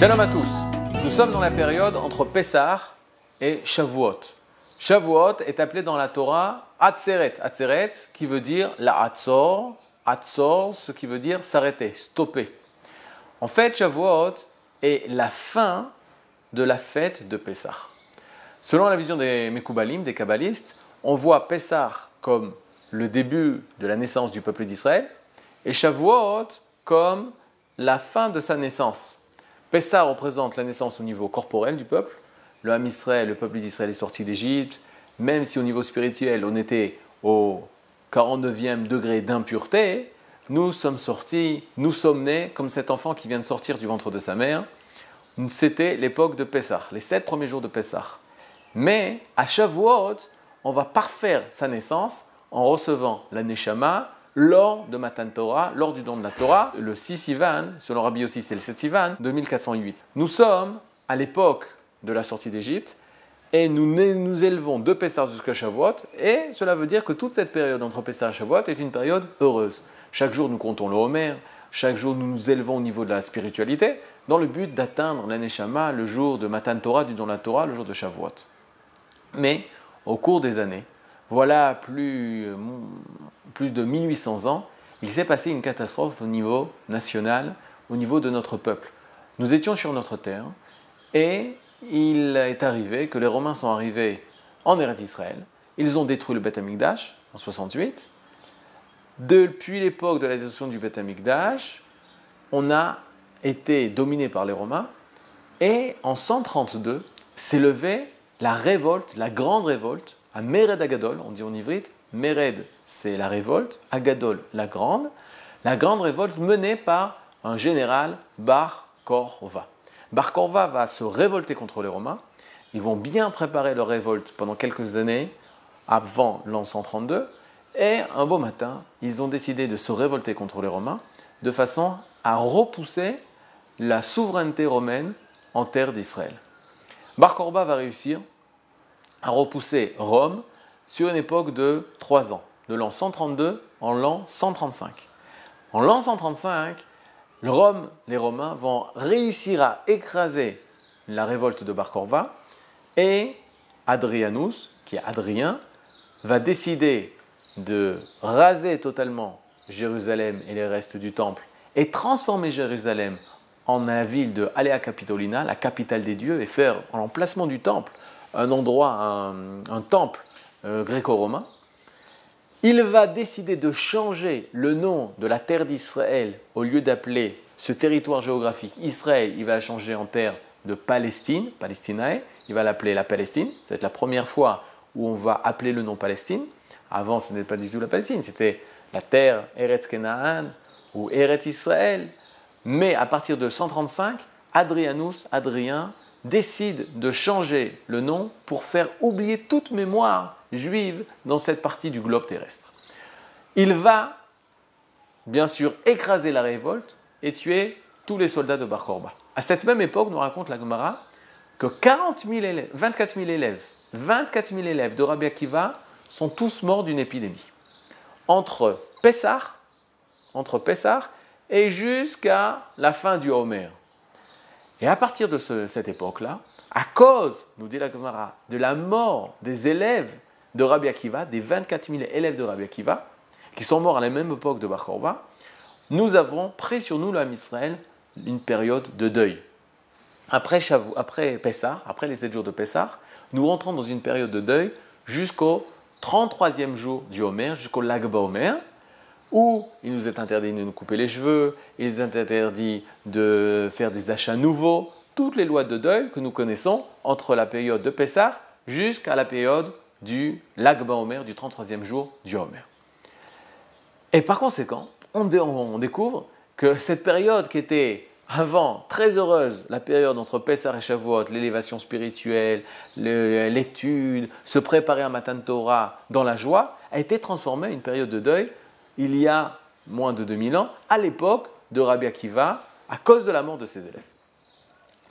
Shalom à tous. Nous sommes dans la période entre Pessah et Shavuot. Shavuot est appelé dans la Torah Atzeret. Atzeret qui veut dire la Atzor. Atzor, ce qui veut dire s'arrêter, stopper. En fait, Shavuot est la fin de la fête de Pessah. Selon la vision des Mekoubalim, des Kabbalistes, on voit Pessah comme le début de la naissance du peuple d'Israël et Shavuot comme la fin de sa naissance. Pessah représente la naissance au niveau corporel du peuple. Le Ham Israël, le peuple d'Israël est sorti d'Égypte. Même si au niveau spirituel, on était au 49e degré d'impureté, nous sommes sortis, nous sommes nés comme cet enfant qui vient de sortir du ventre de sa mère. C'était l'époque de Pessah, les sept premiers jours de Pessah. Mais à Shavuot, on va parfaire sa naissance en recevant la Neshama lors de Matan Torah, lors du don de la Torah, le 6 Sivan, selon Rabbi aussi c'est le 7 Sivan, 2408. Nous sommes à l'époque de la sortie d'Égypte et nous nous élevons de Pessah jusqu'à Shavuot et cela veut dire que toute cette période entre Pessah et Shavuot est une période heureuse. Chaque jour nous comptons le Homer, chaque jour nous nous élevons au niveau de la spiritualité dans le but d'atteindre l'Aneshama le jour de Matan Torah, du don de la Torah, le jour de Shavuot. Mais au cours des années, voilà plus, plus de 1800 ans, il s'est passé une catastrophe au niveau national, au niveau de notre peuple. Nous étions sur notre terre et il est arrivé que les Romains sont arrivés en Eretz Israël. Ils ont détruit le Beth Amikdash en 68. Depuis l'époque de la destruction du Beth Amikdash, on a été dominé par les Romains et en 132 s'est levée la révolte, la grande révolte, à Mered Agadol, on dit en ivrite, Mered c'est la révolte, Agadol la grande, la grande révolte menée par un général Bar Korva. Bar Korva va se révolter contre les Romains, ils vont bien préparer leur révolte pendant quelques années avant l'an 132, et un beau matin, ils ont décidé de se révolter contre les Romains de façon à repousser la souveraineté romaine en terre d'Israël. Bar Korba va réussir à repousser Rome sur une époque de trois ans, de l'an 132 en l'an 135. En l'an 135, Rome, les Romains vont réussir à écraser la révolte de Bar Korva et Adrianus, qui est Adrien, va décider de raser totalement Jérusalem et les restes du temple et transformer Jérusalem en la ville de Alea Capitolina, la capitale des dieux, et faire en l'emplacement du temple un endroit, un, temple gréco-romain. Il va décider de changer le nom de la terre d'Israël au lieu d'appeler ce territoire géographique Israël, il va la changer en terre de Palestine, Palestinae, il va l'appeler la Palestine. Ça va être la première fois où on va appeler le nom Palestine. Avant, ce n'était pas du tout la Palestine, c'était la terre Eretz Kenaan ou Eretz Israël. Mais à partir de 135, Adrianus, Adrien, décide de changer le nom pour faire oublier toute mémoire juive dans cette partie du globe terrestre. Il va, bien sûr, écraser la révolte et tuer tous les soldats de Bar Korba. À cette même époque, nous raconte la Gemara que 40 élèves, 24 000 élèves, 24 000 élèves de Rabbi Akiva sont tous morts d'une épidémie. Entre Pessah, entre et jusqu'à la fin du Homer. Et à partir de cette époque-là, à cause, nous dit la Gemara, de la mort des élèves de Rabbi Akiva, des 24 000 élèves de Rabbi Akiva, qui sont morts à la même époque de Bar Korba, nous avons pris sur nous, l'âme Israël, une période de deuil. Après, après Pessah, après les 7 jours de Pessah, nous rentrons dans une période de deuil jusqu'au 33e jour du Homer, jusqu'au Lagba Homer, où il nous est interdit de nous couper les cheveux, il nous est interdit de faire des achats nouveaux, toutes les lois de deuil que nous connaissons entre la période de Pessah jusqu'à la période du Lagba Homer, du 33e jour du Homer. Et par conséquent, on, découvre que cette période qui était avant très heureuse, la période entre Pessah et Shavuot, l'élévation spirituelle, l'étude, se préparer à Matan Torah dans la joie, a été transformée en une période de deuil il y a moins de 2000 ans, à l'époque de Rabbi Akiva, à cause de la mort de ses élèves.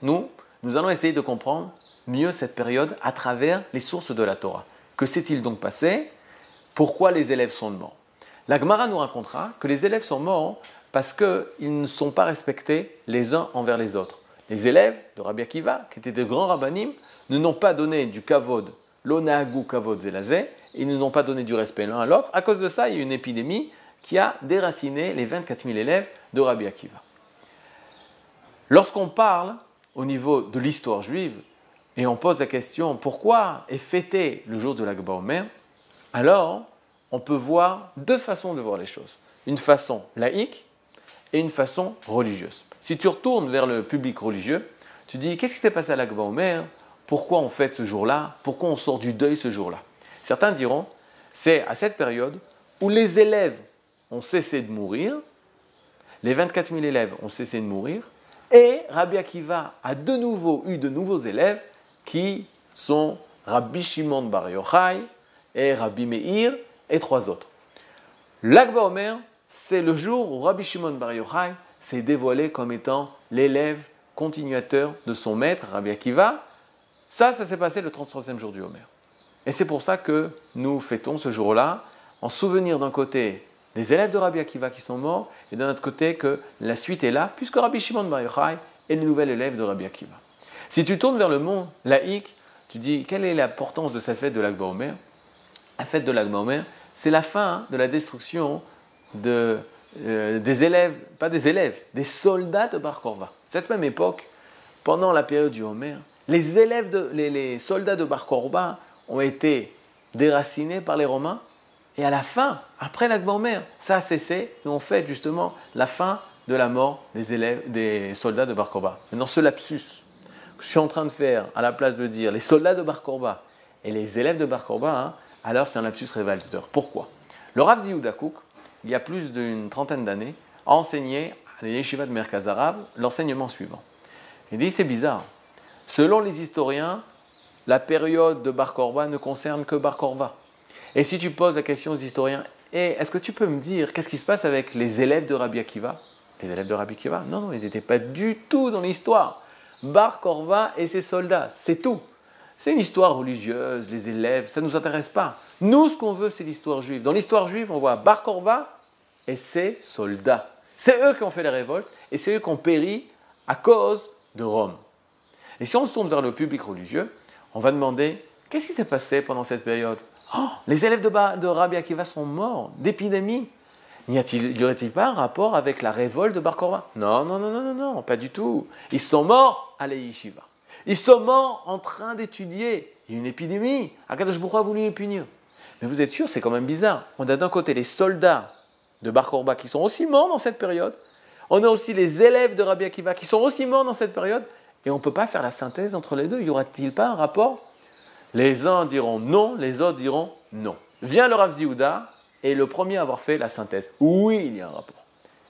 Nous, nous allons essayer de comprendre mieux cette période à travers les sources de la Torah. Que s'est-il donc passé? Pourquoi les élèves sont morts? La Gemara nous racontera que les élèves sont morts parce qu'ils ne sont pas respectés les uns envers les autres. les élèves de Rabbi Akiva, qui étaient de grands rabbinim, ne n'ont pas donné du kavod, l'onahagu kavod zelazé, ils ne n'ont pas donné du respect l'un à l'autre. À cause de ça, il y a une épidémie qui a déraciné les 24 000 élèves de Rabbi Akiva. Lorsqu'on parle au niveau de l'histoire juive et on pose la question pourquoi est fêté le jour de l'Akba Omer, alors on peut voir deux façons de voir les choses. Une façon laïque et une façon religieuse. Si tu retournes vers le public religieux, tu dis qu'est-ce qui s'est passé à l'Akba Omer? Pourquoi on fête ce jour-là? Pourquoi on sort du deuil ce jour-là? Certains diront c'est à cette période où les élèves ont cessé de mourir, les 24 000 élèves ont cessé de mourir, et Rabbi Akiva a de nouveau eu de nouveaux élèves qui sont Rabbi Shimon Bar Yochai et Rabbi Meir et trois autres. L'Akba Omer, c'est le jour où Rabbi Shimon Bar Yochai s'est dévoilé comme étant l'élève continuateur de son maître, Rabbi Akiva. Ça, ça s'est passé le 33e jour du Homer. Et c'est pour ça que nous fêtons ce jour-là en souvenir d'un côté des élèves de Rabbi Akiva qui sont morts et d'un autre côté que la suite est là puisque Rabbi Shimon Bar Yochai est le nouvel élève de Rabbi Akiva. Si tu tournes vers le monde laïque, tu dis quelle est l'importance de cette fête de l'Akba Omer? La fête de l'Akba Omer, c'est la fin de la destruction de, euh, des élèves, pas des élèves, des soldats de Bar. Cette même époque, pendant la période du Homer, les élèves, les, soldats de Bar Korva ont été déracinés par les Romains. Et à la fin, après la Omer, ça a cessé et on fait justement la fin de la mort des, élèves, des soldats de Bar Korba. Maintenant, ce lapsus je suis en train de faire à la place de dire les soldats de Bar Korba et les élèves de Bar Korba, hein, alors c'est un lapsus révélateur. Pourquoi? Le Rav Ziyouda il y a plus d'une trentaine d'années, a enseigné à l'Yeshiva de Merkaz Arabe l'enseignement suivant. Il dit c'est bizarre. Selon les historiens, la période de Bar Korba ne concerne que Bar Korba. Et si tu poses la question aux historiens, eh, est-ce que tu peux me dire qu'est-ce qui se passe avec les élèves de Rabbi Akiva? Les élèves de Rabbi Akiva? Non, non, ils n'étaient pas du tout dans l'histoire. Bar Korva et ses soldats, c'est tout. C'est une histoire religieuse, les élèves, ça ne nous intéresse pas. Nous, ce qu'on veut, c'est l'histoire juive. Dans l'histoire juive, on voit Bar Korva et ses soldats. C'est eux qui ont fait les révoltes et c'est eux qui ont péri à cause de Rome. Et si on se tourne vers le public religieux, on va demander qu'est-ce qui s'est passé pendant cette période? Oh, Les élèves de, de Rabbi Akiva sont morts d'épidémie. N'y aurait-il pas un rapport avec la révolte de Bar Korva Non, non, non, non, non, pas du tout. Ils sont morts à l'Eishiva. Ils sont morts en train d'étudier. Il y a une épidémie. Akadosh Baruch a voulu les punir. Mais vous êtes sûr, c'est quand même bizarre. On a d'un côté les soldats de Bar Korba qui sont aussi morts dans cette période. On a aussi les élèves de Rabbi Akiva qui sont aussi morts dans cette période. Et on ne peut pas faire la synthèse entre les deux. Y aura-t-il pas un rapport? Les uns diront non, les autres diront non. Vient le Rav Ziyuda et le premier à avoir fait la synthèse. Oui, il y a un rapport.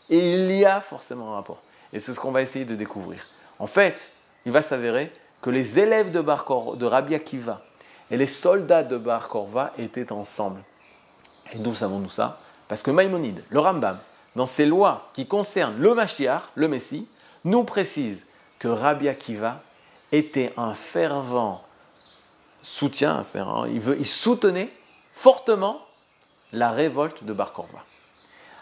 Et il y a forcément un rapport. Et c'est ce qu'on va essayer de découvrir. En fait, il va s'avérer que les élèves de, Bar de Rabbi Akiva et les soldats de Bar Korva étaient ensemble. Et d'où savons-nous ça? Parce que Maïmonide, le Rambam, dans ses lois qui concernent le Mashiach, le Messie, nous précise que Rabbi Akiva était un fervent soutien, il, il soutenait fortement la révolte de Bar Korva.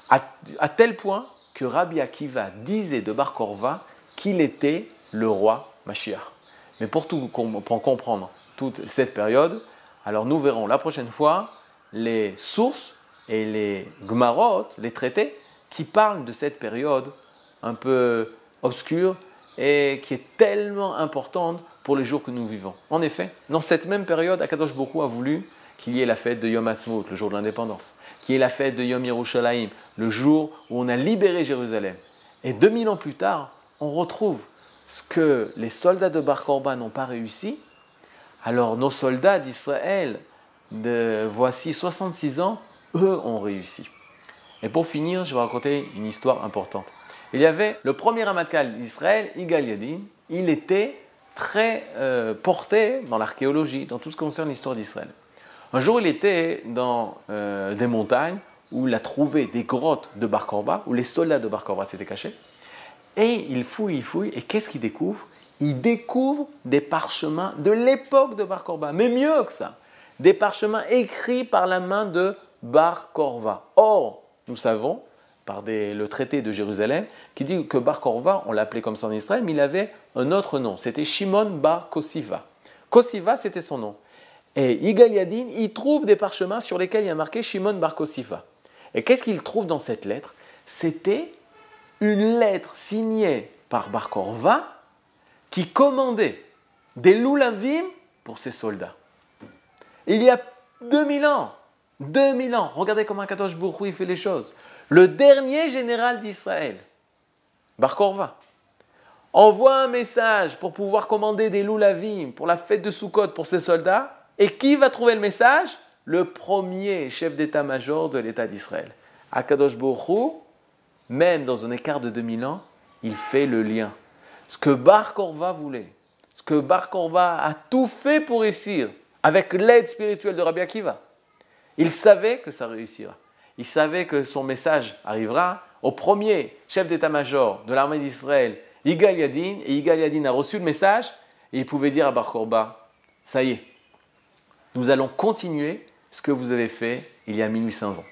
À, tel point que Rabbi Akiva disait de Bar Korva qu'il était le roi Mashiach. Mais pour, tout, comprendre toute cette période, alors nous verrons la prochaine fois les sources et les gmarot, les traités, qui parlent de cette période un peu obscure et qui est tellement importante pour les jours que nous vivons. En effet, dans cette même période, Akadosh Bokhu a voulu qu'il y ait la fête de Yom Ha'atzmaut, le jour de l'indépendance, qu'il y ait la fête de Yom Yerushalayim, le jour où on a libéré Jérusalem. Et 2000 ans plus tard, on retrouve ce que les soldats de Bar Korban n'ont pas réussi. Alors nos soldats d'Israël, de voici 66 ans, eux ont réussi. Et pour finir, je vais raconter une histoire importante. Il y avait le premier Ramatkal d'Israël, Igal Yadin. Il était très euh, porté dans l'archéologie, dans tout ce qui concerne l'histoire d'Israël. Un jour, il était dans euh, des montagnes où il a trouvé des grottes de Bar Korba, où les soldats de Bar Korba s'étaient cachés. Et il fouille, il fouille, et qu'est-ce qu'il découvre? Il découvre des parchemins de l'époque de Bar Korba, mais mieux que ça, des parchemins écrits par la main de Bar Korva. Or, nous savons par le traité de Jérusalem, qui dit que Bar Korva, on l'appelait comme ça en Israël, mais il avait un autre nom. C'était Shimon Bar Kosiva. Kosiva, c'était son nom. Et Yigal Yadin, il trouve des parchemins sur lesquels il y a marqué Shimon Bar Kosiva. Et qu'est-ce qu'il trouve dans cette lettre? C'était une lettre signée par Bar Korva qui commandait des loulavim pour ses soldats. Il y a 2000 ans, 2000 ans, regardez comment Kadosh Bourou fait les choses. Le dernier général d'Israël, Bar Korva, envoie un message pour pouvoir commander des loulavim pour la fête de Sukkot pour ses soldats. Et qui va trouver le message? Le premier chef d'état-major de l'État d'Israël. Akadosh Bourou, même dans un écart de 2000 ans, il fait le lien. Ce que Bar Korva voulait, ce que Bar Korva a tout fait pour réussir, avec l'aide spirituelle de Rabbi Akiva, il savait que ça réussira. Il savait que son message arrivera au premier chef d'état-major de l'armée d'Israël, Yigal Yadin, et Yigal Yadin a reçu le message, et il pouvait dire à Bar Korba, ça y est, nous allons continuer ce que vous avez fait il y a 1800 ans.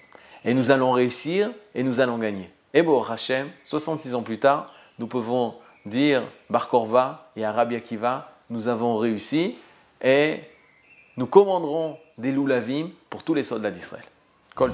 Et nous allons réussir et nous allons gagner. Et bon, Hachem, 66 ans plus tard, nous pouvons dire Bar Korva et Rabbi Akiva, nous avons réussi et nous commanderons des loulavim pour tous les soldats d'Israël. Kol